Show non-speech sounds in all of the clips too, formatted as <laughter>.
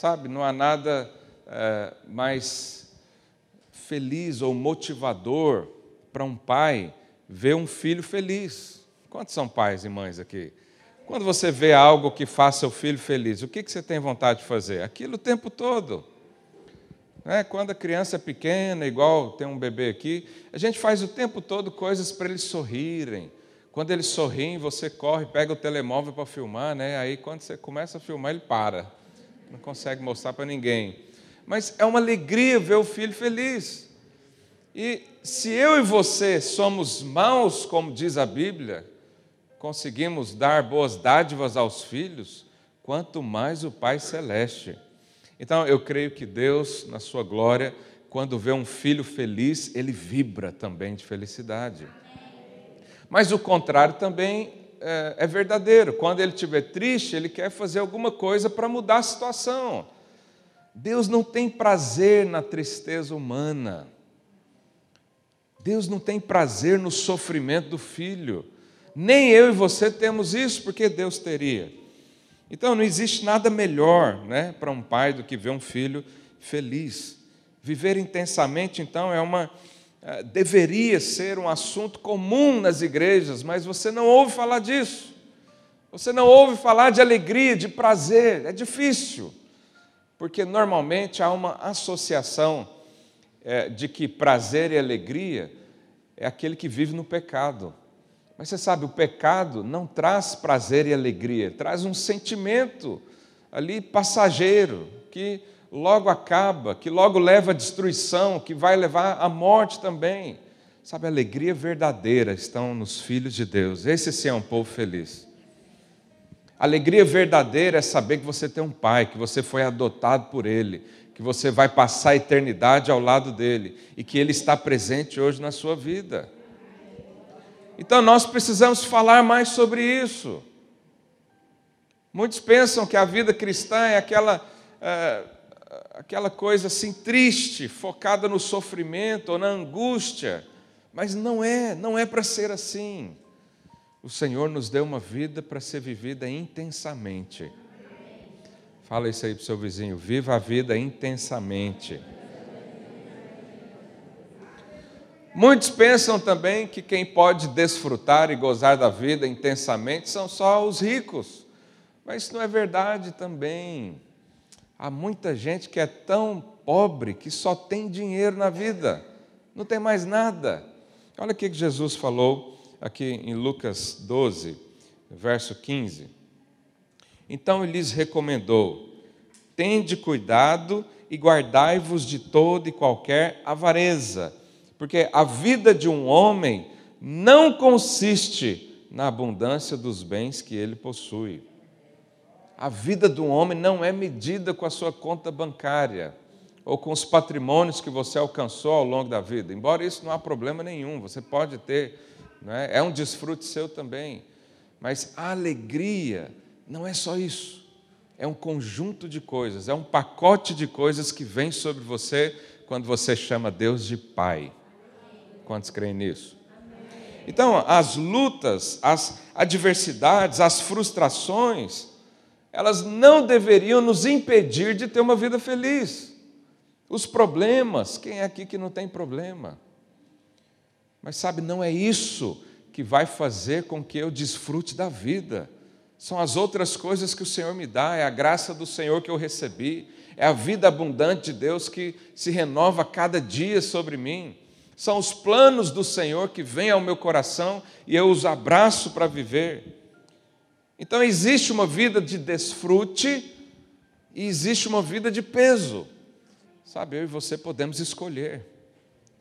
sabe, não há nada é, mais feliz ou motivador para um pai ver um filho feliz. Quantos são pais e mães aqui? Quando você vê algo que faça o filho feliz, o que, que você tem vontade de fazer? Aquilo o tempo todo. É, quando a criança é pequena, igual tem um bebê aqui, a gente faz o tempo todo coisas para eles sorrirem. Quando eles sorriem, você corre, pega o telemóvel para filmar, né? aí quando você começa a filmar, ele para. Não consegue mostrar para ninguém. Mas é uma alegria ver o filho feliz. E se eu e você somos maus, como diz a Bíblia, conseguimos dar boas dádivas aos filhos, quanto mais o Pai Celeste. Então, eu creio que Deus, na sua glória, quando vê um filho feliz, ele vibra também de felicidade. Mas o contrário também é, é verdadeiro. Quando ele estiver triste, ele quer fazer alguma coisa para mudar a situação. Deus não tem prazer na tristeza humana. Deus não tem prazer no sofrimento do filho. Nem eu e você temos isso, porque Deus teria. Então não existe nada melhor né, para um pai do que ver um filho feliz. Viver intensamente, então, é uma. É, deveria ser um assunto comum nas igrejas, mas você não ouve falar disso. Você não ouve falar de alegria, de prazer. É difícil, porque normalmente há uma associação é, de que prazer e alegria é aquele que vive no pecado. Mas você sabe, o pecado não traz prazer e alegria, traz um sentimento ali passageiro, que logo acaba, que logo leva à destruição, que vai levar à morte também. Sabe, a alegria verdadeira estão nos filhos de Deus. Esse sim é um povo feliz. Alegria verdadeira é saber que você tem um pai, que você foi adotado por ele, que você vai passar a eternidade ao lado dele e que ele está presente hoje na sua vida. Então nós precisamos falar mais sobre isso. Muitos pensam que a vida cristã é aquela, é, aquela coisa assim triste, focada no sofrimento ou na angústia, mas não é, não é para ser assim. O Senhor nos deu uma vida para ser vivida intensamente. Fala isso aí para o seu vizinho, viva a vida intensamente. Muitos pensam também que quem pode desfrutar e gozar da vida intensamente são só os ricos, mas isso não é verdade também. Há muita gente que é tão pobre que só tem dinheiro na vida, não tem mais nada. Olha o que Jesus falou aqui em Lucas 12, verso 15. Então ele lhes recomendou: tende cuidado e guardai-vos de toda e qualquer avareza porque a vida de um homem não consiste na abundância dos bens que ele possui. A vida um homem não é medida com a sua conta bancária ou com os patrimônios que você alcançou ao longo da vida. Embora isso não há problema nenhum, você pode ter, é? é um desfrute seu também. Mas a alegria não é só isso. É um conjunto de coisas, é um pacote de coisas que vem sobre você quando você chama Deus de Pai. Quantos creem nisso? Então, as lutas, as adversidades, as frustrações, elas não deveriam nos impedir de ter uma vida feliz. Os problemas, quem é aqui que não tem problema? Mas sabe, não é isso que vai fazer com que eu desfrute da vida. São as outras coisas que o Senhor me dá, é a graça do Senhor que eu recebi, é a vida abundante de Deus que se renova cada dia sobre mim são os planos do Senhor que vêm ao meu coração e eu os abraço para viver. Então existe uma vida de desfrute e existe uma vida de peso. Sabe, eu e você podemos escolher.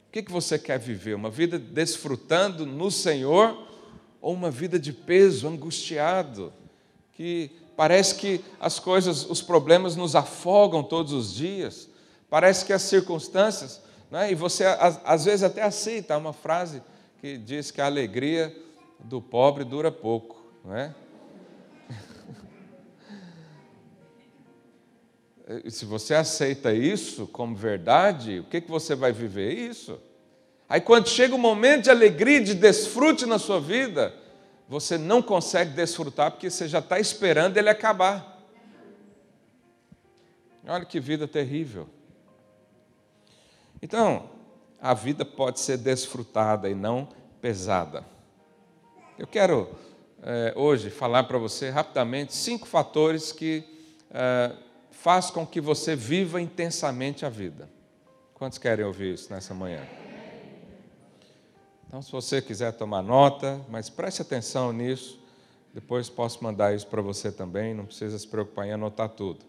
O que, que você quer viver? Uma vida desfrutando no Senhor ou uma vida de peso, angustiado, que parece que as coisas, os problemas nos afogam todos os dias, parece que as circunstâncias né? E você, às vezes, até aceita uma frase que diz que a alegria do pobre dura pouco. Não é? Se você aceita isso como verdade, o que, que você vai viver? Isso. Aí, quando chega o momento de alegria, de desfrute na sua vida, você não consegue desfrutar porque você já está esperando ele acabar. Olha que vida terrível. Então, a vida pode ser desfrutada e não pesada. Eu quero é, hoje falar para você rapidamente cinco fatores que é, faz com que você viva intensamente a vida. Quantos querem ouvir isso nessa manhã? Então, se você quiser tomar nota, mas preste atenção nisso, depois posso mandar isso para você também, não precisa se preocupar em anotar tudo.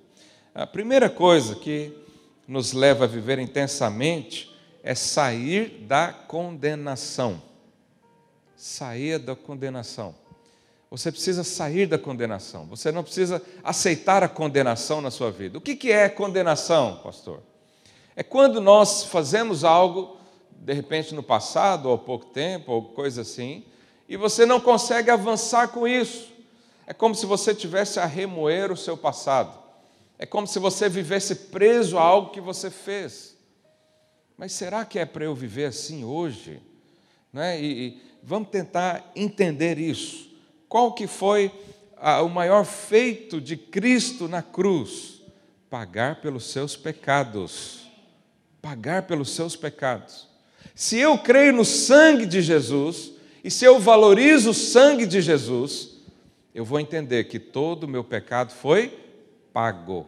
A primeira coisa que nos leva a viver intensamente é sair da condenação. Sair da condenação. Você precisa sair da condenação. Você não precisa aceitar a condenação na sua vida. O que é condenação, pastor? É quando nós fazemos algo, de repente no passado, ou há pouco tempo, ou coisa assim, e você não consegue avançar com isso. É como se você tivesse a remoer o seu passado. É como se você vivesse preso a algo que você fez. Mas será que é para eu viver assim hoje? Né? E, e vamos tentar entender isso. Qual que foi a, o maior feito de Cristo na cruz? Pagar pelos seus pecados. Pagar pelos seus pecados. Se eu creio no sangue de Jesus, e se eu valorizo o sangue de Jesus, eu vou entender que todo o meu pecado foi pago.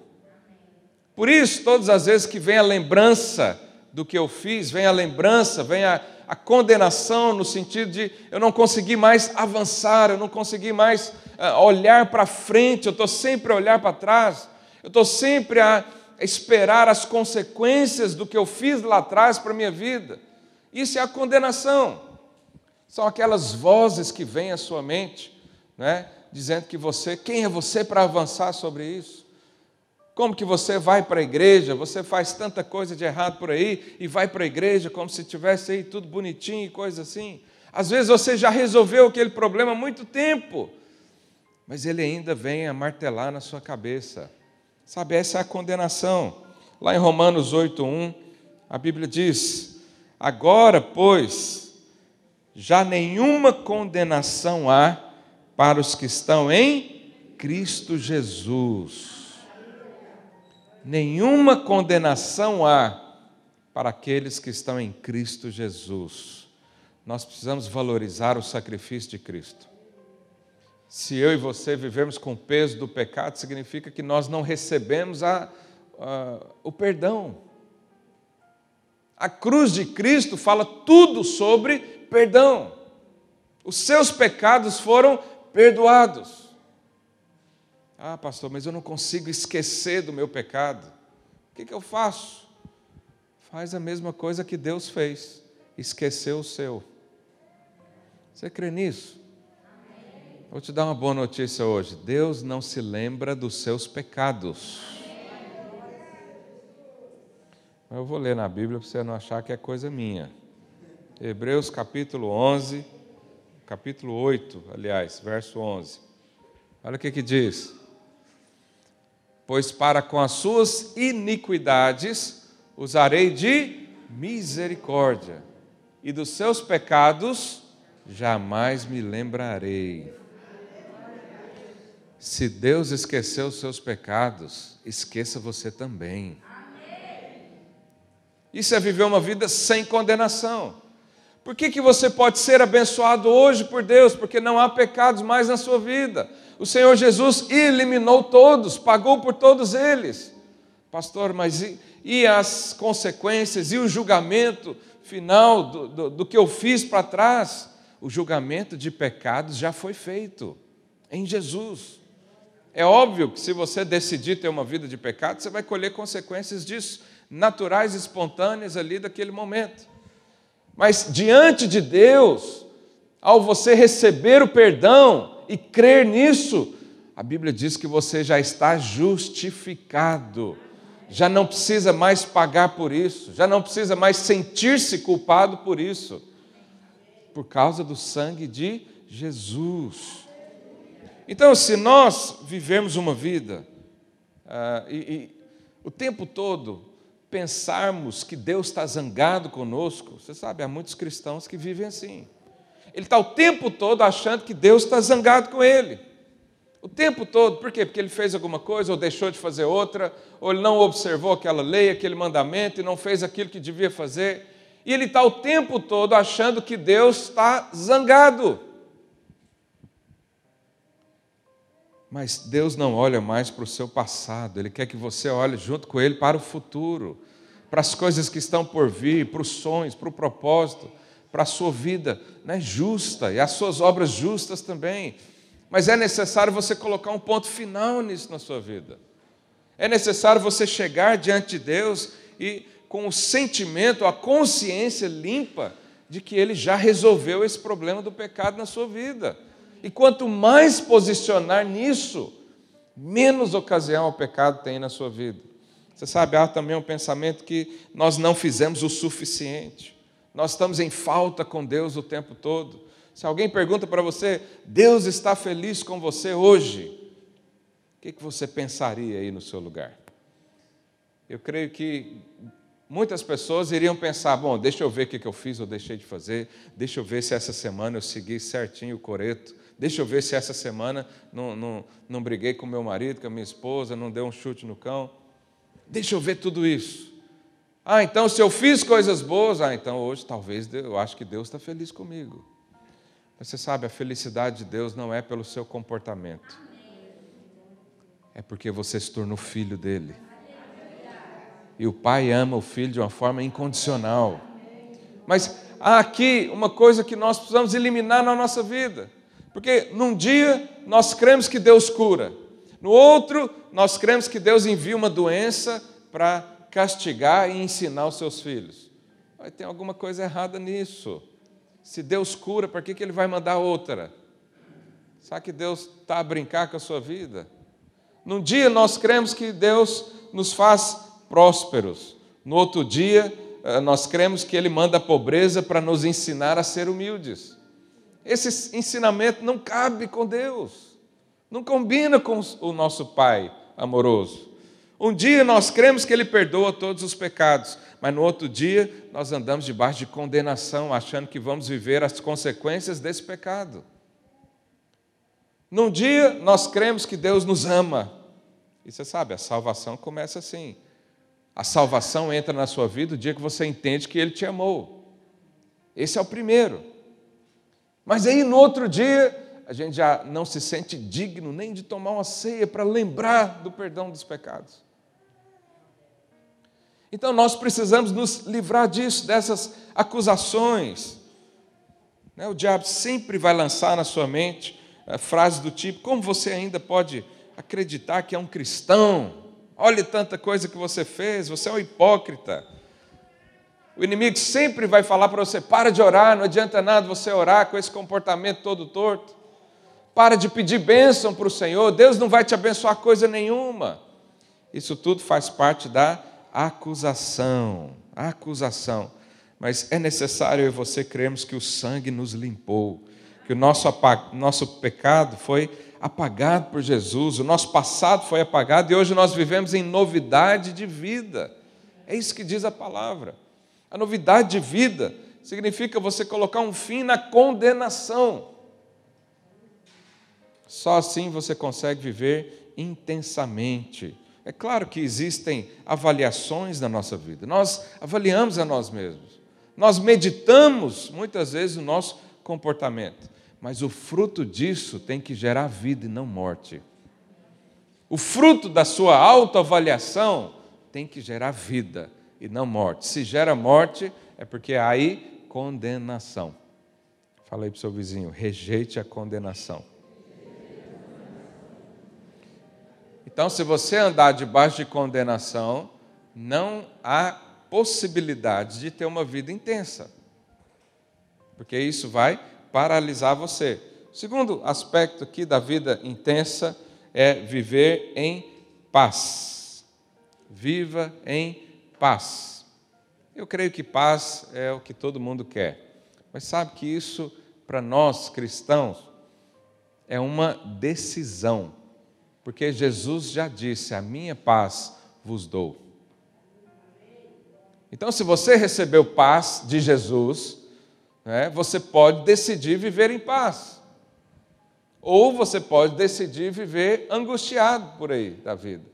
Por isso, todas as vezes que vem a lembrança do que eu fiz, vem a lembrança, vem a, a condenação no sentido de eu não consegui mais avançar, eu não consegui mais uh, olhar para frente, eu estou sempre a olhar para trás, eu estou sempre a esperar as consequências do que eu fiz lá atrás para a minha vida. Isso é a condenação. São aquelas vozes que vêm à sua mente, né, dizendo que você, quem é você para avançar sobre isso? Como que você vai para a igreja? Você faz tanta coisa de errado por aí e vai para a igreja como se tivesse aí tudo bonitinho e coisa assim. Às vezes você já resolveu aquele problema há muito tempo, mas ele ainda vem a martelar na sua cabeça. Sabe, essa é a condenação. Lá em Romanos 8:1, a Bíblia diz: Agora, pois, já nenhuma condenação há para os que estão em Cristo Jesus. Nenhuma condenação há para aqueles que estão em Cristo Jesus. Nós precisamos valorizar o sacrifício de Cristo. Se eu e você vivemos com o peso do pecado, significa que nós não recebemos a, a, o perdão. A cruz de Cristo fala tudo sobre perdão. Os seus pecados foram perdoados. Ah, pastor, mas eu não consigo esquecer do meu pecado. O que, que eu faço? Faz a mesma coisa que Deus fez, esqueceu o seu. Você crê nisso? Vou te dar uma boa notícia hoje. Deus não se lembra dos seus pecados. Eu vou ler na Bíblia para você não achar que é coisa minha. Hebreus capítulo 11, capítulo 8, aliás, verso 11. Olha o que, que diz: Pois para com as suas iniquidades usarei de misericórdia, e dos seus pecados jamais me lembrarei. Se Deus esqueceu os seus pecados, esqueça você também. Isso é viver uma vida sem condenação. Por que, que você pode ser abençoado hoje por Deus? Porque não há pecados mais na sua vida. O Senhor Jesus eliminou todos, pagou por todos eles. Pastor, mas e, e as consequências e o julgamento final do, do, do que eu fiz para trás? O julgamento de pecados já foi feito em Jesus. É óbvio que se você decidir ter uma vida de pecado, você vai colher consequências disso, naturais, espontâneas ali daquele momento. Mas diante de Deus, ao você receber o perdão e crer nisso, a Bíblia diz que você já está justificado, já não precisa mais pagar por isso, já não precisa mais sentir-se culpado por isso, por causa do sangue de Jesus. Então, se nós vivemos uma vida uh, e, e o tempo todo pensarmos que Deus está zangado conosco, você sabe, há muitos cristãos que vivem assim. Ele está o tempo todo achando que Deus está zangado com ele. O tempo todo, por quê? Porque ele fez alguma coisa, ou deixou de fazer outra, ou ele não observou aquela lei, aquele mandamento e não fez aquilo que devia fazer. E ele está o tempo todo achando que Deus está zangado. Mas Deus não olha mais para o seu passado, Ele quer que você olhe junto com Ele para o futuro, para as coisas que estão por vir, para os sonhos, para o propósito, para a sua vida né, justa e as suas obras justas também. Mas é necessário você colocar um ponto final nisso na sua vida. É necessário você chegar diante de Deus e com o sentimento, a consciência limpa de que Ele já resolveu esse problema do pecado na sua vida. E quanto mais posicionar nisso, menos ocasião o pecado tem na sua vida. Você sabe, há também um pensamento que nós não fizemos o suficiente. Nós estamos em falta com Deus o tempo todo. Se alguém pergunta para você, Deus está feliz com você hoje, o que, você pensaria aí no seu lugar? Eu creio que muitas pessoas iriam pensar: bom, deixa eu ver o que, que eu fiz ou deixei de fazer, deixa eu ver se essa semana eu segui certinho o coreto, deixa eu ver se essa semana não, não, não briguei com meu marido, com a minha esposa, não dei um chute no cão. Deixa eu ver tudo isso. Ah, então se eu fiz coisas boas, ah, então hoje talvez eu acho que Deus está feliz comigo. Mas você sabe, a felicidade de Deus não é pelo seu comportamento, é porque você se tornou filho dele. E o pai ama o filho de uma forma incondicional. Mas há aqui uma coisa que nós precisamos eliminar na nossa vida. Porque num dia nós cremos que Deus cura, no outro nós cremos que Deus envia uma doença para castigar e ensinar os seus filhos. Vai ter alguma coisa errada nisso. Se Deus cura, para que, que Ele vai mandar outra? Sabe que Deus está a brincar com a sua vida? Num dia nós cremos que Deus nos faz prósperos, no outro dia eh, nós cremos que Ele manda a pobreza para nos ensinar a ser humildes. Esse ensinamento não cabe com Deus, não combina com o nosso Pai amoroso. Um dia nós cremos que Ele perdoa todos os pecados, mas no outro dia nós andamos debaixo de condenação, achando que vamos viver as consequências desse pecado. Num dia nós cremos que Deus nos ama, e você sabe, a salvação começa assim. A salvação entra na sua vida o dia que você entende que Ele te amou. Esse é o primeiro. Mas aí no outro dia, a gente já não se sente digno nem de tomar uma ceia para lembrar do perdão dos pecados. Então nós precisamos nos livrar disso, dessas acusações. Né, o diabo sempre vai lançar na sua mente eh, frases do tipo: como você ainda pode acreditar que é um cristão? Olhe tanta coisa que você fez, você é um hipócrita. O inimigo sempre vai falar para você: para de orar, não adianta nada você orar com esse comportamento todo torto. Para de pedir bênção para o Senhor, Deus não vai te abençoar coisa nenhuma. Isso tudo faz parte da acusação, acusação. Mas é necessário eu e você crermos que o sangue nos limpou, que o nosso, nosso pecado foi apagado por Jesus, o nosso passado foi apagado e hoje nós vivemos em novidade de vida. É isso que diz a palavra. A novidade de vida significa você colocar um fim na condenação. Só assim você consegue viver intensamente é claro que existem avaliações na nossa vida, nós avaliamos a nós mesmos, nós meditamos muitas vezes o nosso comportamento, mas o fruto disso tem que gerar vida e não morte. O fruto da sua autoavaliação tem que gerar vida e não morte. Se gera morte, é porque há aí condenação. Falei para o seu vizinho, rejeite a condenação. Então, se você andar debaixo de condenação, não há possibilidade de ter uma vida intensa, porque isso vai paralisar você. O segundo aspecto aqui da vida intensa é viver em paz. Viva em paz. Eu creio que paz é o que todo mundo quer, mas sabe que isso, para nós cristãos, é uma decisão porque Jesus já disse: A minha paz vos dou. Então, se você recebeu paz de Jesus, né, você pode decidir viver em paz. Ou você pode decidir viver angustiado por aí da vida.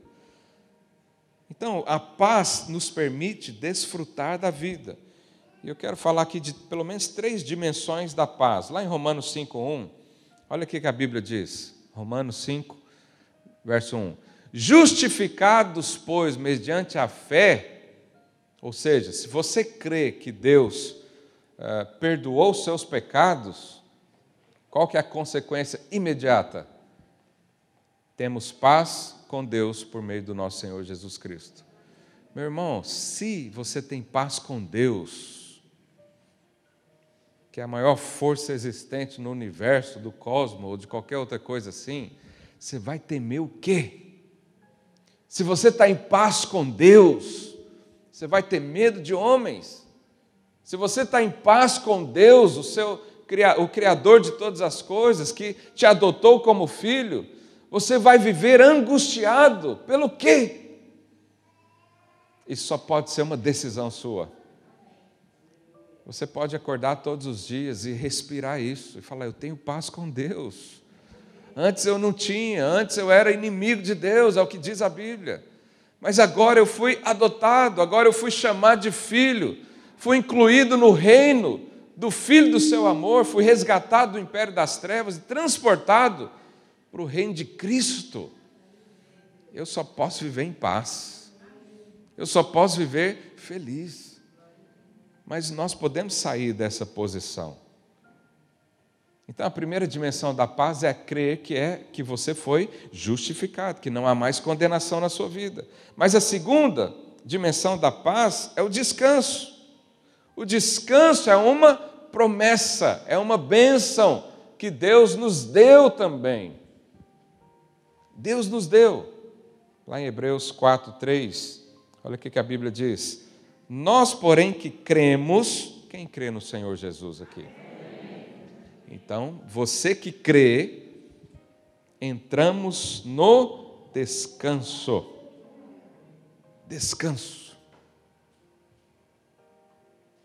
Então, a paz nos permite desfrutar da vida. E eu quero falar aqui de pelo menos três dimensões da paz. Lá em Romanos 5:1, olha o que a Bíblia diz. Romanos 5, verso 1. Justificados, pois, mediante a fé, ou seja, se você crê que Deus uh, perdoou os seus pecados, qual que é a consequência imediata? Temos paz com Deus por meio do nosso Senhor Jesus Cristo. Meu irmão, se você tem paz com Deus, que é a maior força existente no universo, do cosmos ou de qualquer outra coisa assim, você vai temer o quê? Se você está em paz com Deus, você vai ter medo de homens. Se você está em paz com Deus, o seu, o Criador de todas as coisas, que te adotou como filho, você vai viver angustiado pelo quê? Isso só pode ser uma decisão sua. Você pode acordar todos os dias e respirar isso e falar: Eu tenho paz com Deus. Antes eu não tinha, antes eu era inimigo de Deus, é o que diz a Bíblia. Mas agora eu fui adotado, agora eu fui chamado de filho, fui incluído no reino do Filho do seu amor, fui resgatado do império das trevas e transportado para o reino de Cristo. Eu só posso viver em paz, eu só posso viver feliz. Mas nós podemos sair dessa posição. Então a primeira dimensão da paz é crer que é que você foi justificado, que não há mais condenação na sua vida. Mas a segunda dimensão da paz é o descanso. O descanso é uma promessa, é uma bênção que Deus nos deu também. Deus nos deu. Lá em Hebreus 4, 3, olha o que a Bíblia diz. Nós, porém, que cremos, quem crê no Senhor Jesus aqui? Então, você que crê, entramos no descanso. Descanso.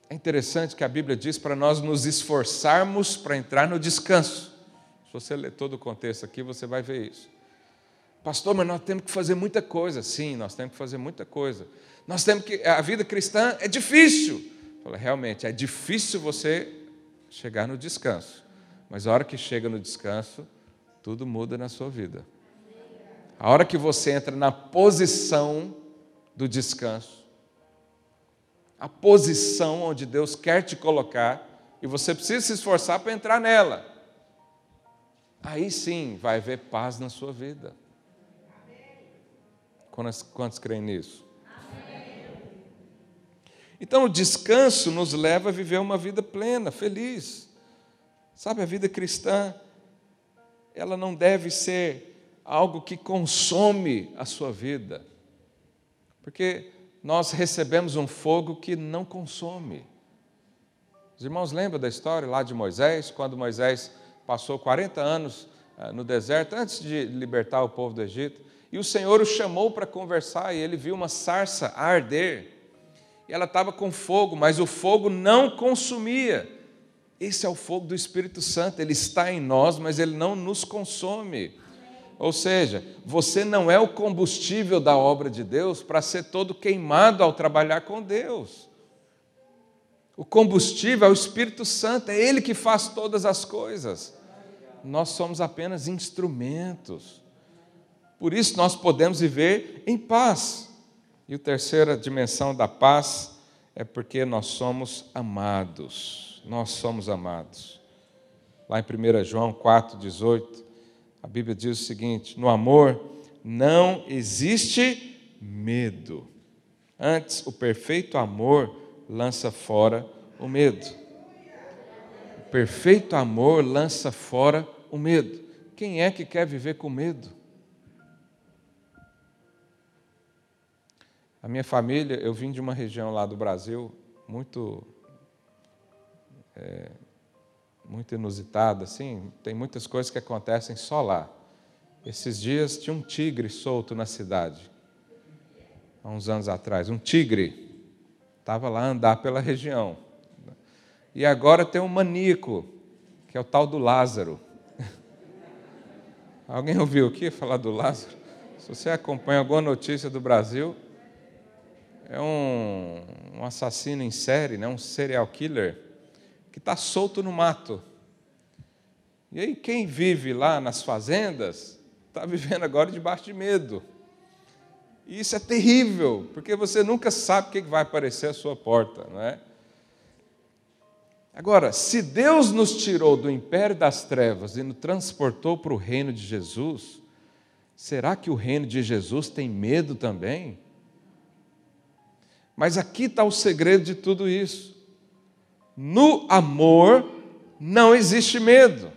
É interessante que a Bíblia diz para nós nos esforçarmos para entrar no descanso. Se você ler todo o contexto aqui, você vai ver isso. Pastor, mas nós temos que fazer muita coisa. Sim, nós temos que fazer muita coisa. Nós temos que. A vida cristã é difícil. Fala, realmente, é difícil você chegar no descanso. Mas a hora que chega no descanso, tudo muda na sua vida. A hora que você entra na posição do descanso, a posição onde Deus quer te colocar e você precisa se esforçar para entrar nela. Aí sim vai haver paz na sua vida. Quantos, quantos creem nisso? Então, o descanso nos leva a viver uma vida plena, feliz. Sabe, a vida cristã, ela não deve ser algo que consome a sua vida. Porque nós recebemos um fogo que não consome. Os irmãos lembram da história lá de Moisés, quando Moisés passou 40 anos ah, no deserto, antes de libertar o povo do Egito, e o Senhor o chamou para conversar, e ele viu uma sarça arder, e ela estava com fogo, mas o fogo não consumia. Esse é o fogo do Espírito Santo, ele está em nós, mas ele não nos consome. Ou seja, você não é o combustível da obra de Deus para ser todo queimado ao trabalhar com Deus. O combustível é o Espírito Santo, é Ele que faz todas as coisas. Nós somos apenas instrumentos. Por isso nós podemos viver em paz. E a terceira dimensão da paz é porque nós somos amados. Nós somos amados. Lá em 1 João 4,18, a Bíblia diz o seguinte: no amor não existe medo. Antes, o perfeito amor lança fora o medo. O perfeito amor lança fora o medo. Quem é que quer viver com medo? A minha família, eu vim de uma região lá do Brasil muito é, muito inusitada, assim, tem muitas coisas que acontecem só lá. Esses dias tinha um tigre solto na cidade, há uns anos atrás, um tigre, estava lá a andar pela região. E agora tem um maníaco, que é o tal do Lázaro. <laughs> Alguém ouviu aqui falar do Lázaro? Se você acompanha alguma notícia do Brasil, é um, um assassino em série, né? um serial killer, que está solto no mato. E aí, quem vive lá nas fazendas, está vivendo agora debaixo de medo. E isso é terrível, porque você nunca sabe o que vai aparecer à sua porta, não é? Agora, se Deus nos tirou do império das trevas e nos transportou para o reino de Jesus, será que o reino de Jesus tem medo também? Mas aqui está o segredo de tudo isso. No amor não existe medo.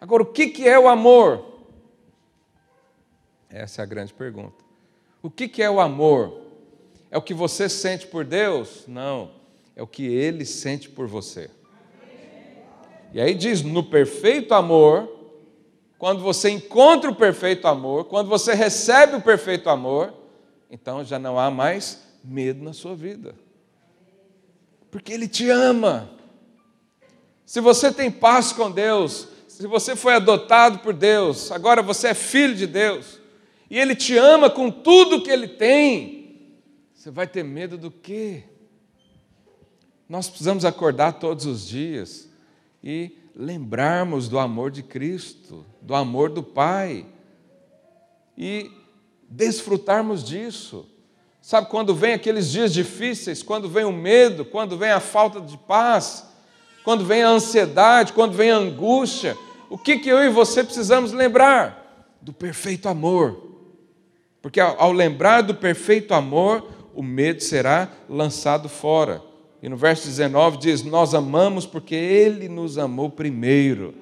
Agora, o que é o amor? Essa é a grande pergunta. O que é o amor? É o que você sente por Deus? Não, é o que Ele sente por você. E aí diz: no perfeito amor, quando você encontra o perfeito amor, quando você recebe o perfeito amor, então já não há mais medo na sua vida. Porque Ele te ama. Se você tem paz com Deus, se você foi adotado por Deus, agora você é filho de Deus, e Ele te ama com tudo que Ele tem, você vai ter medo do quê? Nós precisamos acordar todos os dias e lembrarmos do amor de Cristo, do amor do Pai, e desfrutarmos disso. Sabe, quando vem aqueles dias difíceis, quando vem o medo, quando vem a falta de paz, quando vem a ansiedade, quando vem a angústia, o que, que eu e você precisamos lembrar? Do perfeito amor. Porque ao, ao lembrar do perfeito amor, o medo será lançado fora. E no verso 19 diz: Nós amamos porque Ele nos amou primeiro.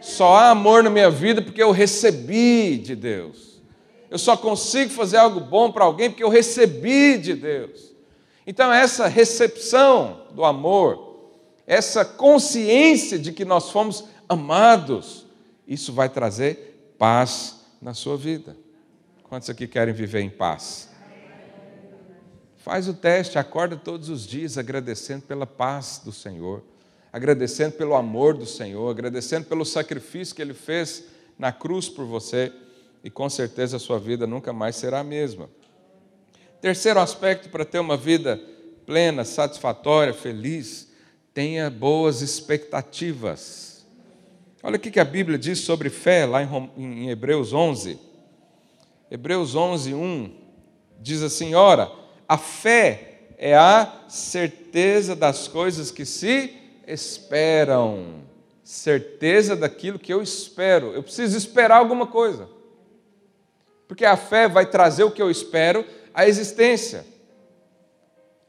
Só há amor na minha vida porque eu recebi de Deus. Eu só consigo fazer algo bom para alguém porque eu recebi de Deus. Então, essa recepção do amor, essa consciência de que nós fomos amados, isso vai trazer paz na sua vida. Quantos aqui querem viver em paz? Faz o teste, acorda todos os dias agradecendo pela paz do Senhor, agradecendo pelo amor do Senhor, agradecendo pelo sacrifício que Ele fez na cruz por você e com certeza a sua vida nunca mais será a mesma. Terceiro aspecto para ter uma vida plena, satisfatória, feliz, tenha boas expectativas. Olha o que a Bíblia diz sobre fé, lá em Hebreus 11. Hebreus 11, 1 diz assim: Ora, a fé é a certeza das coisas que se esperam, certeza daquilo que eu espero. Eu preciso esperar alguma coisa. Porque a fé vai trazer o que eu espero à existência.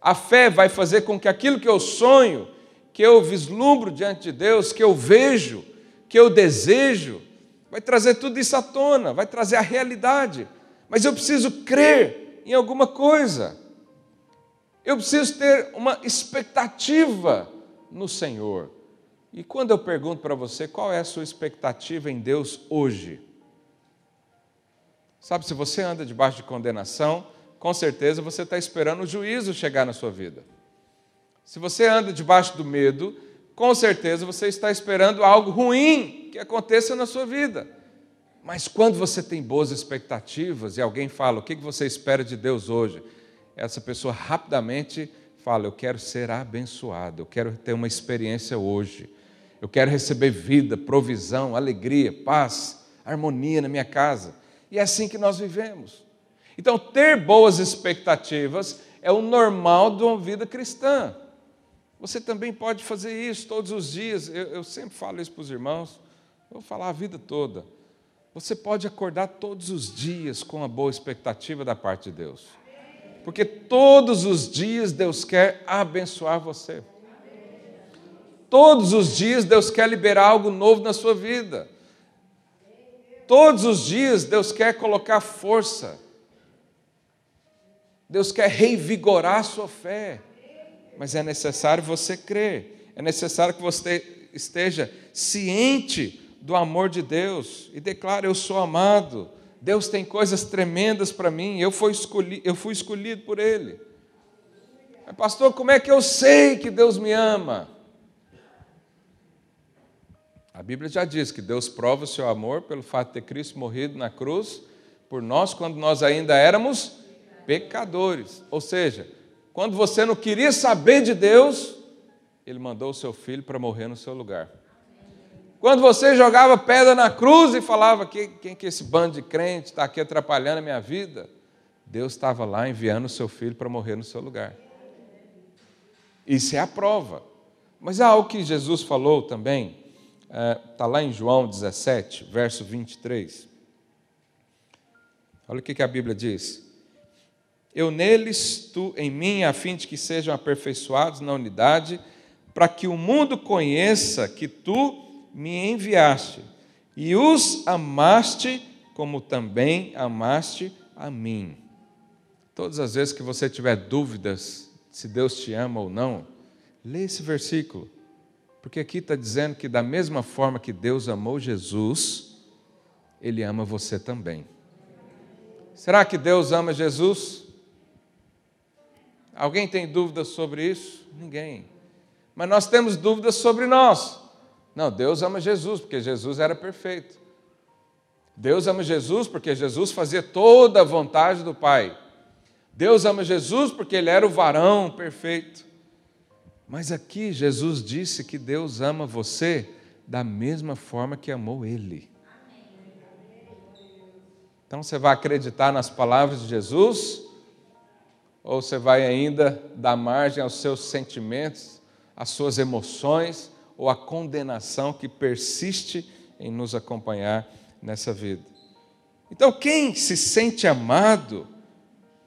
A fé vai fazer com que aquilo que eu sonho, que eu vislumbro diante de Deus, que eu vejo, que eu desejo, vai trazer tudo isso à tona, vai trazer a realidade. Mas eu preciso crer em alguma coisa. Eu preciso ter uma expectativa no Senhor. E quando eu pergunto para você qual é a sua expectativa em Deus hoje, Sabe, se você anda debaixo de condenação, com certeza você está esperando o juízo chegar na sua vida. Se você anda debaixo do medo, com certeza você está esperando algo ruim que aconteça na sua vida. Mas quando você tem boas expectativas e alguém fala o que você espera de Deus hoje, essa pessoa rapidamente fala: Eu quero ser abençoado, eu quero ter uma experiência hoje, eu quero receber vida, provisão, alegria, paz, harmonia na minha casa. E é assim que nós vivemos. Então, ter boas expectativas é o normal de uma vida cristã. Você também pode fazer isso todos os dias. Eu, eu sempre falo isso para os irmãos, vou falar a vida toda. Você pode acordar todos os dias com uma boa expectativa da parte de Deus. Porque todos os dias Deus quer abençoar você. Todos os dias Deus quer liberar algo novo na sua vida. Todos os dias Deus quer colocar força. Deus quer revigorar a sua fé. Mas é necessário você crer. É necessário que você esteja ciente do amor de Deus e declare: Eu sou amado. Deus tem coisas tremendas para mim. Eu fui, escolhi, eu fui escolhido por Ele. Mas, pastor, como é que eu sei que Deus me ama? A Bíblia já diz que Deus prova o seu amor pelo fato de ter Cristo morrido na cruz por nós quando nós ainda éramos pecadores. Ou seja, quando você não queria saber de Deus, Ele mandou o seu filho para morrer no seu lugar. Quando você jogava pedra na cruz e falava: quem, quem que é esse bando de crente está aqui atrapalhando a minha vida? Deus estava lá enviando o seu filho para morrer no seu lugar. Isso é a prova. Mas há algo que Jesus falou também, está é, lá em João 17, verso 23. Olha o que, que a Bíblia diz. Eu neles, tu em mim, a fim de que sejam aperfeiçoados na unidade, para que o mundo conheça que tu me enviaste e os amaste como também amaste a mim. Todas as vezes que você tiver dúvidas se Deus te ama ou não, lê esse versículo, porque aqui está dizendo que, da mesma forma que Deus amou Jesus, Ele ama você também. Será que Deus ama Jesus? Alguém tem dúvidas sobre isso? Ninguém. Mas nós temos dúvidas sobre nós. Não, Deus ama Jesus, porque Jesus era perfeito. Deus ama Jesus porque Jesus fazia toda a vontade do Pai. Deus ama Jesus porque ele era o varão perfeito. Mas aqui Jesus disse que Deus ama você da mesma forma que amou ele. Então você vai acreditar nas palavras de Jesus? Ou você vai ainda dar margem aos seus sentimentos, às suas emoções, ou a condenação que persiste em nos acompanhar nessa vida. Então, quem se sente amado,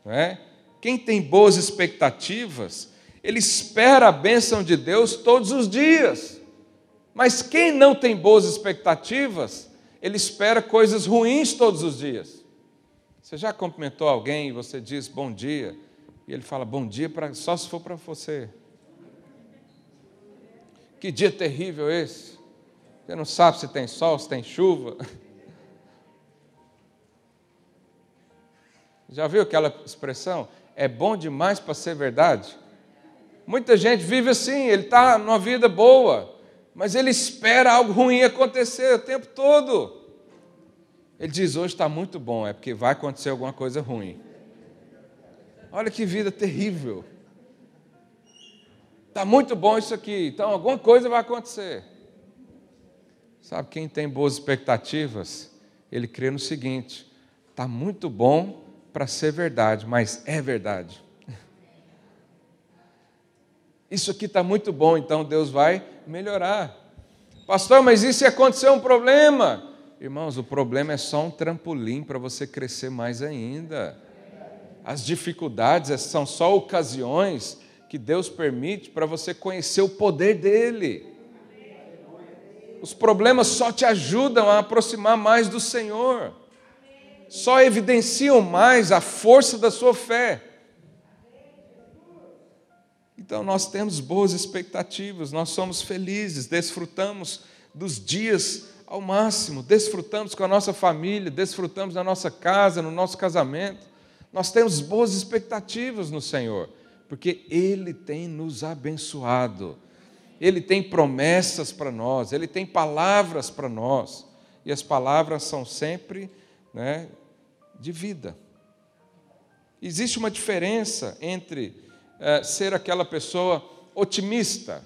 é? quem tem boas expectativas, ele espera a bênção de Deus todos os dias. Mas quem não tem boas expectativas, ele espera coisas ruins todos os dias. Você já cumprimentou alguém e você diz bom dia, e ele fala bom dia pra, só se for para você. Que dia terrível esse. Você não sabe se tem sol, se tem chuva. <laughs> Já viu aquela expressão? É bom demais para ser verdade? Muita gente vive assim, ele está numa vida boa, mas ele espera algo ruim acontecer o tempo todo. Ele diz: hoje está muito bom, é porque vai acontecer alguma coisa ruim. Olha que vida terrível. Está muito bom isso aqui, então alguma coisa vai acontecer. Sabe, quem tem boas expectativas, ele crê no seguinte: está muito bom para ser verdade, mas é verdade. Isso aqui está muito bom, então Deus vai melhorar. Pastor, mas e se acontecer um problema? Irmãos, o problema é só um trampolim para você crescer mais ainda. As dificuldades são só ocasiões que Deus permite para você conhecer o poder dele. Os problemas só te ajudam a aproximar mais do Senhor, só evidenciam mais a força da sua fé. Então nós temos boas expectativas, nós somos felizes, desfrutamos dos dias ao máximo, desfrutamos com a nossa família, desfrutamos na nossa casa, no nosso casamento. Nós temos boas expectativas no Senhor porque Ele tem nos abençoado, Ele tem promessas para nós, Ele tem palavras para nós, e as palavras são sempre né, de vida. Existe uma diferença entre é, ser aquela pessoa otimista,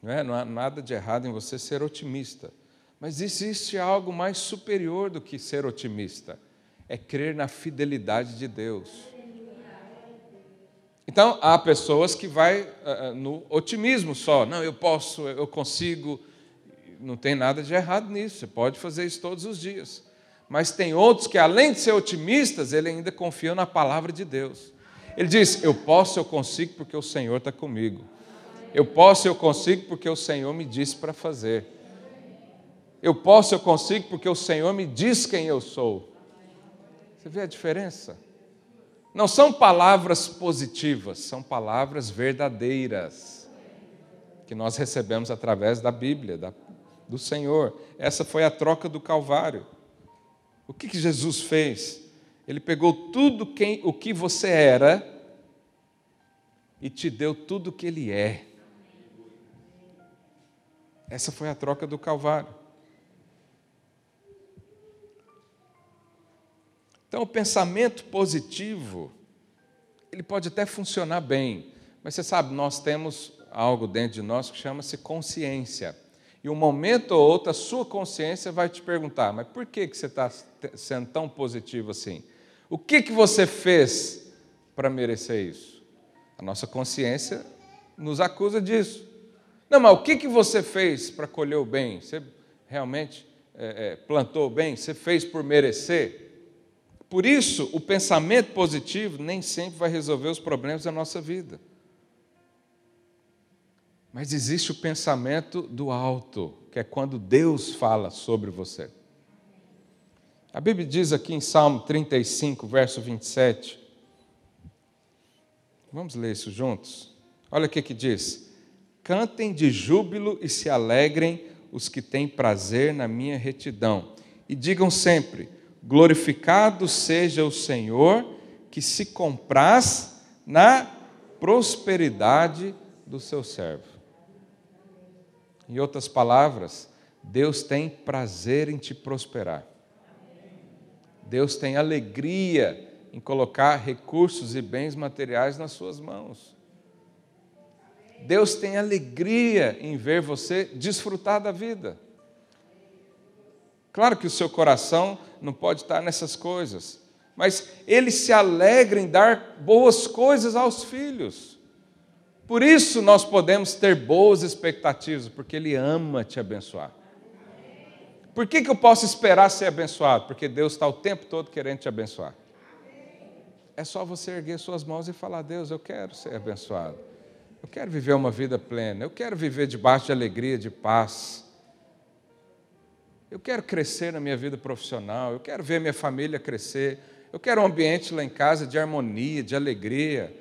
não, é? não há nada de errado em você ser otimista, mas existe algo mais superior do que ser otimista, é crer na fidelidade de Deus. Então, há pessoas que vai uh, no otimismo só. Não, eu posso, eu consigo. Não tem nada de errado nisso. Você pode fazer isso todos os dias. Mas tem outros que, além de ser otimistas, ele ainda confia na palavra de Deus. Ele diz: Eu posso, eu consigo, porque o Senhor está comigo. Eu posso, eu consigo, porque o Senhor me disse para fazer. Eu posso, eu consigo, porque o Senhor me diz quem eu sou. Você vê a diferença? Não são palavras positivas, são palavras verdadeiras que nós recebemos através da Bíblia, da, do Senhor. Essa foi a troca do Calvário. O que, que Jesus fez? Ele pegou tudo quem, o que você era e te deu tudo o que Ele é. Essa foi a troca do Calvário. Então, o pensamento positivo, ele pode até funcionar bem, mas você sabe, nós temos algo dentro de nós que chama-se consciência. E um momento ou outro, a sua consciência vai te perguntar: mas por que, que você está sendo tão positivo assim? O que, que você fez para merecer isso? A nossa consciência nos acusa disso. Não, mas o que, que você fez para colher o bem? Você realmente é, é, plantou bem? Você fez por merecer? Por isso, o pensamento positivo nem sempre vai resolver os problemas da nossa vida. Mas existe o pensamento do alto, que é quando Deus fala sobre você. A Bíblia diz aqui em Salmo 35, verso 27. Vamos ler isso juntos? Olha o que, que diz: Cantem de júbilo e se alegrem os que têm prazer na minha retidão. E digam sempre: Glorificado seja o Senhor, que se compraz na prosperidade do seu servo. Em outras palavras, Deus tem prazer em te prosperar. Deus tem alegria em colocar recursos e bens materiais nas suas mãos. Deus tem alegria em ver você desfrutar da vida. Claro que o seu coração não pode estar nessas coisas, mas ele se alegra em dar boas coisas aos filhos. Por isso nós podemos ter boas expectativas, porque Ele ama te abençoar. Por que, que eu posso esperar ser abençoado? Porque Deus está o tempo todo querendo te abençoar. É só você erguer suas mãos e falar: Deus, eu quero ser abençoado. Eu quero viver uma vida plena. Eu quero viver debaixo de alegria, de paz. Eu quero crescer na minha vida profissional. Eu quero ver minha família crescer. Eu quero um ambiente lá em casa de harmonia, de alegria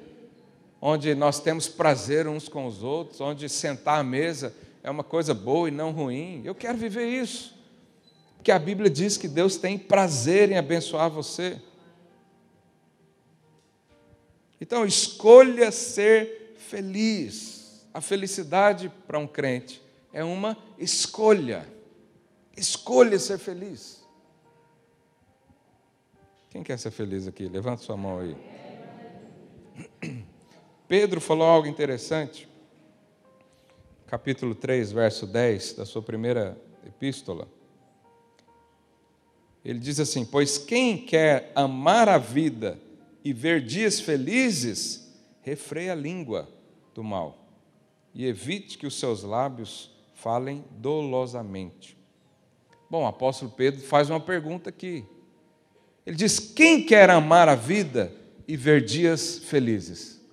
onde nós temos prazer uns com os outros, onde sentar à mesa é uma coisa boa e não ruim. Eu quero viver isso, porque a Bíblia diz que Deus tem prazer em abençoar você. Então, escolha ser feliz. A felicidade para um crente é uma escolha. Escolha ser feliz. Quem quer ser feliz aqui? Levanta sua mão aí. <clears throat> Pedro falou algo interessante, capítulo 3, verso 10 da sua primeira epístola. Ele diz assim: Pois quem quer amar a vida e ver dias felizes, refreia a língua do mal e evite que os seus lábios falem dolosamente. Bom, o apóstolo Pedro faz uma pergunta aqui. Ele diz: Quem quer amar a vida e ver dias felizes?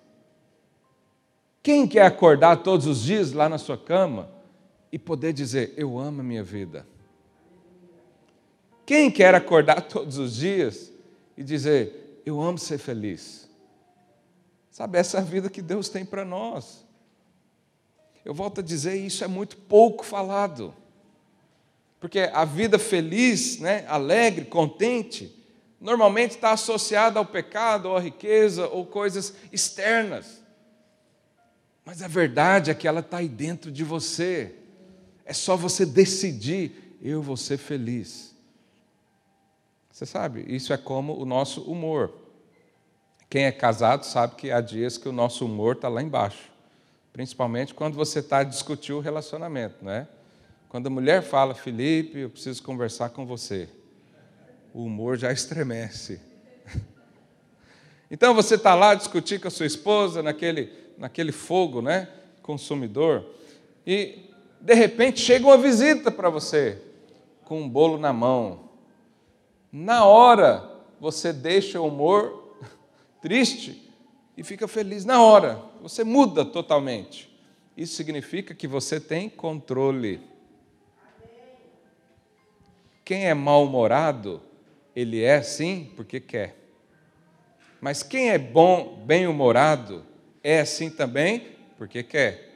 Quem quer acordar todos os dias lá na sua cama e poder dizer: Eu amo a minha vida? Quem quer acordar <laughs> todos os dias e dizer: Eu amo ser feliz? Sabe, essa é a vida que Deus tem para nós. Eu volto a dizer, isso é muito pouco falado. Porque a vida feliz, né, alegre, contente, normalmente está associada ao pecado, ou à riqueza, ou coisas externas. Mas a verdade é que ela está aí dentro de você. É só você decidir, eu vou ser feliz. Você sabe, isso é como o nosso humor. Quem é casado sabe que há dias que o nosso humor está lá embaixo. Principalmente quando você está a discutir o relacionamento, né? Quando a mulher fala, Felipe, eu preciso conversar com você. O humor já <laughs> estremece. Então você está lá a discutir com a sua esposa, naquele naquele fogo né, consumidor, e de repente chega uma visita para você, com um bolo na mão. Na hora, você deixa o humor <laughs> triste e fica feliz. Na hora, você muda totalmente. Isso significa que você tem controle. Quem é mal-humorado, ele é assim porque quer. Mas quem é bom, bem-humorado, é assim também porque quer.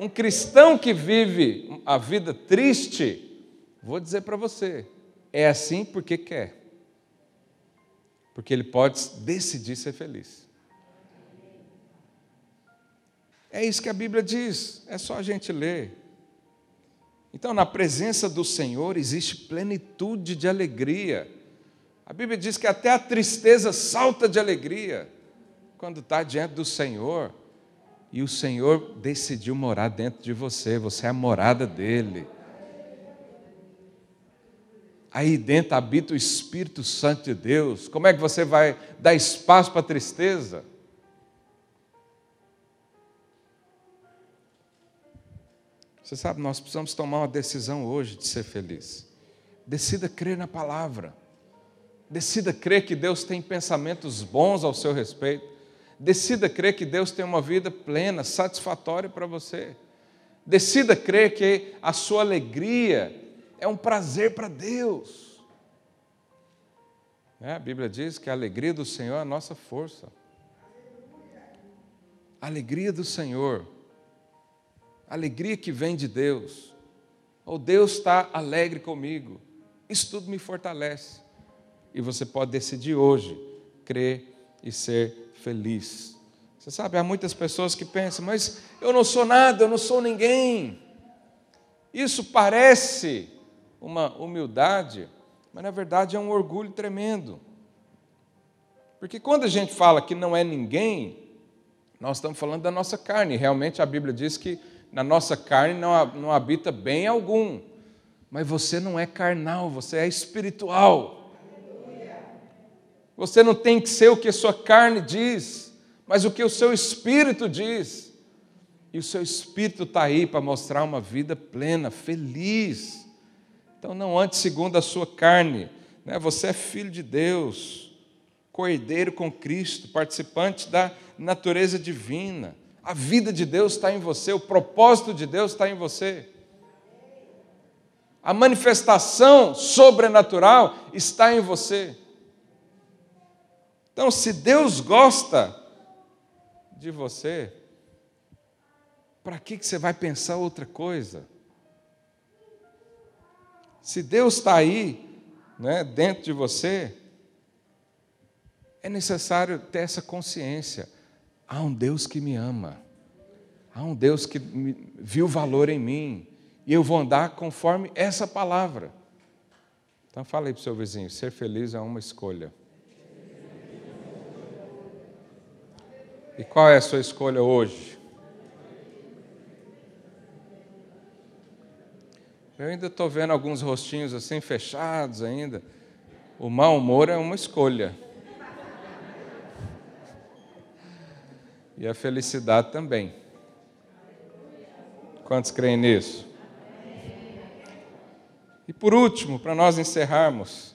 Um cristão que vive a vida triste, vou dizer para você, é assim porque quer. Porque ele pode decidir ser feliz. É isso que a Bíblia diz, é só a gente ler. Então, na presença do Senhor existe plenitude de alegria. A Bíblia diz que até a tristeza salta de alegria quando está diante do Senhor. E o Senhor decidiu morar dentro de você, você é a morada dele. Aí dentro habita o Espírito Santo de Deus. Como é que você vai dar espaço para a tristeza? Você sabe, nós precisamos tomar uma decisão hoje de ser feliz. Decida crer na palavra. Decida crer que Deus tem pensamentos bons ao seu respeito. Decida crer que Deus tem uma vida plena, satisfatória para você. Decida crer que a sua alegria é um prazer para Deus. É, a Bíblia diz que a alegria do Senhor é a nossa força. A alegria do Senhor alegria que vem de Deus. Ou oh, Deus está alegre comigo. Isso tudo me fortalece. E você pode decidir hoje crer e ser feliz. Você sabe, há muitas pessoas que pensam, mas eu não sou nada, eu não sou ninguém. Isso parece uma humildade, mas na verdade é um orgulho tremendo. Porque quando a gente fala que não é ninguém, nós estamos falando da nossa carne. Realmente a Bíblia diz que na nossa carne não, não habita bem algum. Mas você não é carnal, você é espiritual. Você não tem que ser o que a sua carne diz, mas o que o seu espírito diz. E o seu espírito está aí para mostrar uma vida plena, feliz. Então não ande segundo a sua carne. Né? Você é filho de Deus, cordeiro com Cristo, participante da natureza divina. A vida de Deus está em você, o propósito de Deus está em você. A manifestação sobrenatural está em você. Então, se Deus gosta de você, para que você vai pensar outra coisa? Se Deus está aí, né, dentro de você, é necessário ter essa consciência. Há um Deus que me ama. Há um Deus que viu valor em mim. E eu vou andar conforme essa palavra. Então fala aí para o seu vizinho: ser feliz é uma escolha. E qual é a sua escolha hoje? Eu ainda estou vendo alguns rostinhos assim fechados ainda. O mau humor é uma escolha. e a felicidade também. Quantos creem nisso? E por último, para nós encerrarmos,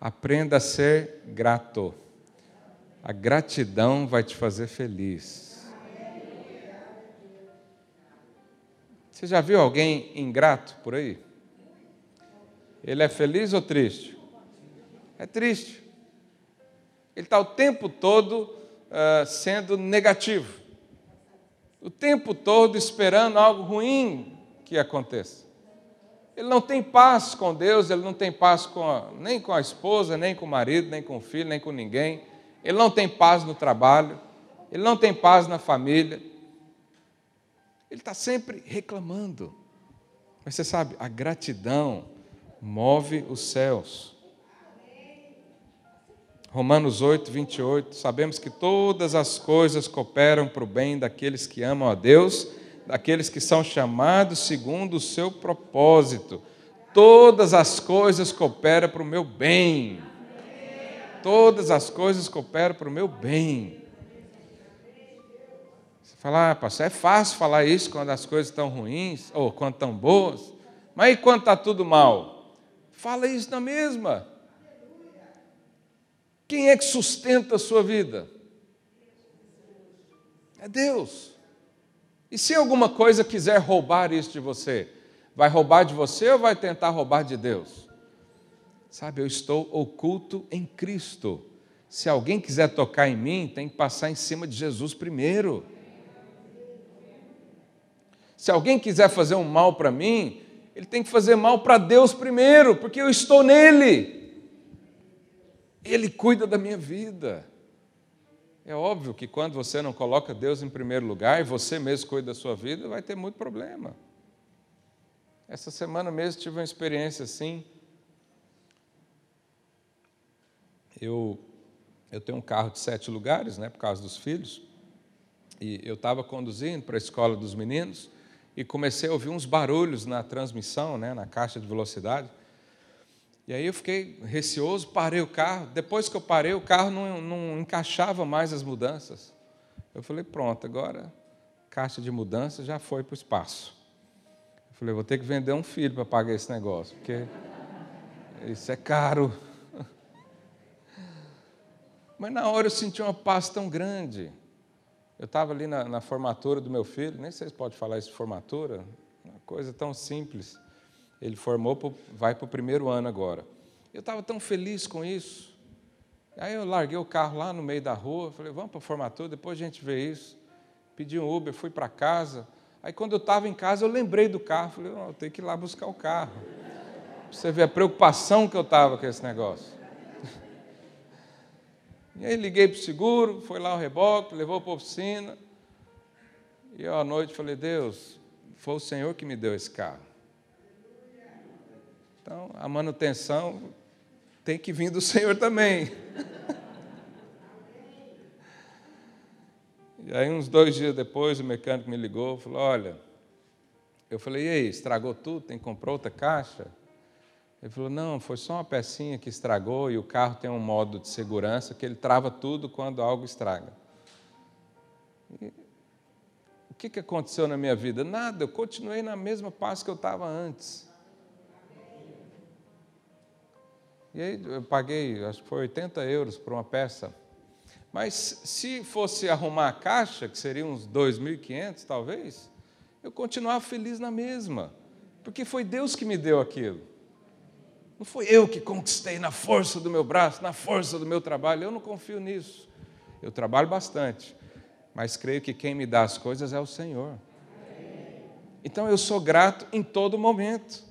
aprenda a ser grato. A gratidão vai te fazer feliz. Você já viu alguém ingrato por aí? Ele é feliz ou triste? É triste. Ele está o tempo todo uh, sendo negativo. O tempo todo esperando algo ruim que aconteça. Ele não tem paz com Deus, ele não tem paz com a, nem com a esposa, nem com o marido, nem com o filho, nem com ninguém. Ele não tem paz no trabalho, ele não tem paz na família. Ele está sempre reclamando. Mas você sabe, a gratidão move os céus. Romanos 8, 28, sabemos que todas as coisas cooperam para o bem daqueles que amam a Deus, daqueles que são chamados segundo o seu propósito. Todas as coisas cooperam para o meu bem. Todas as coisas cooperam para o meu bem. Você fala, ah, pastor, é fácil falar isso quando as coisas estão ruins, ou quando estão boas, mas e quando está tudo mal? Fala isso na mesma. Quem é que sustenta a sua vida? É Deus. E se alguma coisa quiser roubar isso de você, vai roubar de você ou vai tentar roubar de Deus? Sabe, eu estou oculto em Cristo. Se alguém quiser tocar em mim, tem que passar em cima de Jesus primeiro. Se alguém quiser fazer um mal para mim, ele tem que fazer mal para Deus primeiro, porque eu estou nele. Ele cuida da minha vida. É óbvio que quando você não coloca Deus em primeiro lugar e você mesmo cuida da sua vida, vai ter muito problema. Essa semana mesmo tive uma experiência assim. Eu, eu tenho um carro de sete lugares, né, por causa dos filhos, e eu estava conduzindo para a escola dos meninos e comecei a ouvir uns barulhos na transmissão, né, na caixa de velocidade. E aí eu fiquei receoso, parei o carro. Depois que eu parei, o carro não, não encaixava mais as mudanças. Eu falei, pronto, agora caixa de mudança já foi para o espaço. Eu falei, vou ter que vender um filho para pagar esse negócio, porque isso é caro. <laughs> Mas na hora eu senti uma paz tão grande. Eu estava ali na, na, formatura do meu filho, nem sei se pode falar isso de formatura, uma coisa tão simples. Ele formou, pro, vai para o primeiro ano agora. Eu estava tão feliz com isso. Aí eu larguei o carro lá no meio da rua, falei, vamos para a formatura, depois a gente vê isso. Pedi um Uber, fui para casa. Aí quando eu estava em casa, eu lembrei do carro, falei, oh, eu tenho que ir lá buscar o carro. você vê a preocupação que eu estava com esse negócio. E aí liguei para o seguro, foi lá o reboque, levou para a oficina. E eu à noite falei, Deus, foi o Senhor que me deu esse carro. Então, a manutenção tem que vir do <laughs> Senhor também. <laughs> e aí, uns dois dias depois, o mecânico me ligou e falou: Olha, eu falei, e aí, estragou tudo? Tem que comprar outra caixa? Ele falou: Não, foi só uma pecinha que estragou e o carro tem um modo de segurança que ele trava tudo quando algo estraga. E, o que, que aconteceu na minha vida? Nada, eu continuei na mesma paz que eu estava antes. E aí eu paguei, acho que foi 80 euros por uma peça. Mas se fosse arrumar a caixa, que seria uns 2.500 talvez, eu continuava feliz na mesma, porque foi Deus que me deu aquilo. Não foi eu que conquistei na força do meu braço, na força do meu trabalho. Eu não confio nisso. Eu trabalho bastante, mas creio que quem me dá as coisas é o Senhor. Então eu sou grato em todo momento.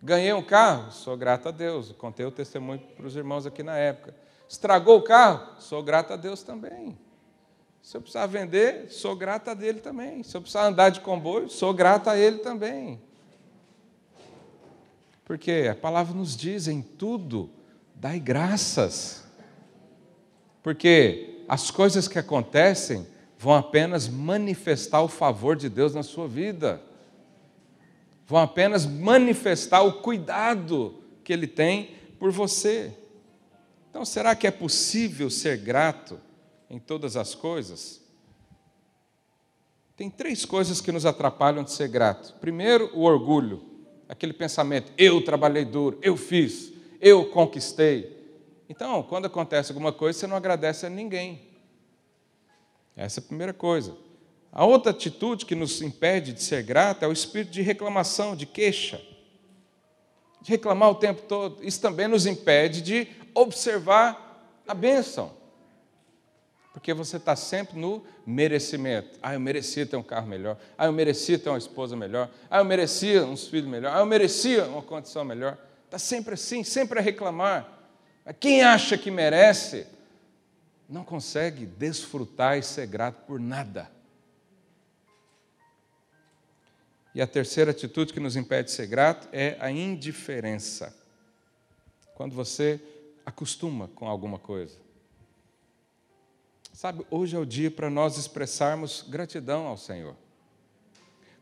Ganhei um carro, sou grato a Deus. Contei o testemunho para os irmãos aqui na época. Estragou o carro, sou grato a Deus também. Se eu precisar vender, sou grato a dele também. Se eu precisar andar de comboio, sou grato a ele também. Porque a palavra nos diz em tudo, dai graças. Porque as coisas que acontecem vão apenas manifestar o favor de Deus na sua vida. Vão apenas manifestar o cuidado que Ele tem por você. Então, será que é possível ser grato em todas as coisas? Tem três coisas que nos atrapalham de ser grato. Primeiro, o orgulho aquele pensamento: eu trabalhei duro, eu fiz, eu conquistei. Então, quando acontece alguma coisa, você não agradece a ninguém. Essa é a primeira coisa. A outra atitude que nos impede de ser grato é o espírito de reclamação, de queixa. De reclamar o tempo todo. Isso também nos impede de observar a bênção. Porque você está sempre no merecimento. Ah, eu merecia ter um carro melhor. Ah, eu merecia ter uma esposa melhor. Ah, eu merecia uns filhos melhor. Ah, eu merecia uma condição melhor. Está sempre assim, sempre a reclamar. Mas quem acha que merece, não consegue desfrutar e ser grato por nada. E a terceira atitude que nos impede de ser grato é a indiferença. Quando você acostuma com alguma coisa. Sabe, hoje é o dia para nós expressarmos gratidão ao Senhor.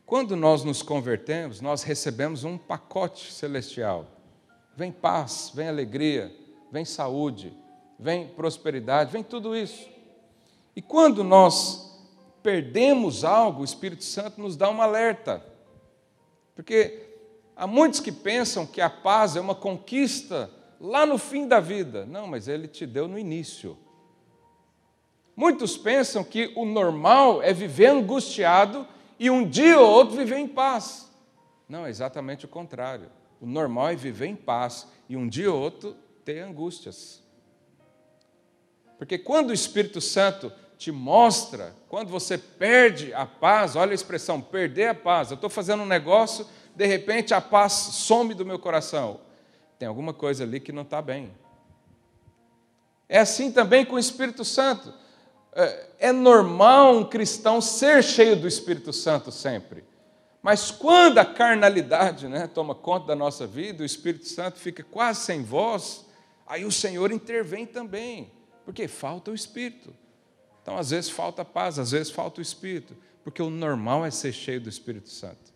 Quando nós nos convertemos, nós recebemos um pacote celestial. Vem paz, vem alegria, vem saúde, vem prosperidade, vem tudo isso. E quando nós perdemos algo, o Espírito Santo nos dá um alerta. Porque há muitos que pensam que a paz é uma conquista lá no fim da vida. Não, mas ele te deu no início. Muitos pensam que o normal é viver angustiado e um dia ou outro viver em paz. Não, é exatamente o contrário. O normal é viver em paz e um dia ou outro ter angústias. Porque quando o Espírito Santo te mostra, quando você perde a paz, olha a expressão, perder a paz. Eu estou fazendo um negócio, de repente a paz some do meu coração. Tem alguma coisa ali que não está bem. É assim também com o Espírito Santo. É, é normal um cristão ser cheio do Espírito Santo sempre, Mas quando a carnalidade né, toma conta da nossa vida, o Espírito Santo fica quase sem voz, aí o Senhor intervém também, porque falta o Espírito. Então, às vezes falta paz, às vezes falta o Espírito, porque o normal é ser cheio do Espírito Santo.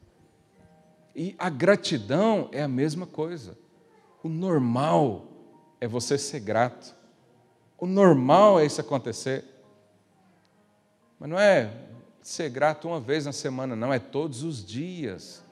E a gratidão é a mesma coisa. O normal é você ser grato. O normal é isso acontecer. Mas não é ser grato uma vez na semana, não, é todos os dias.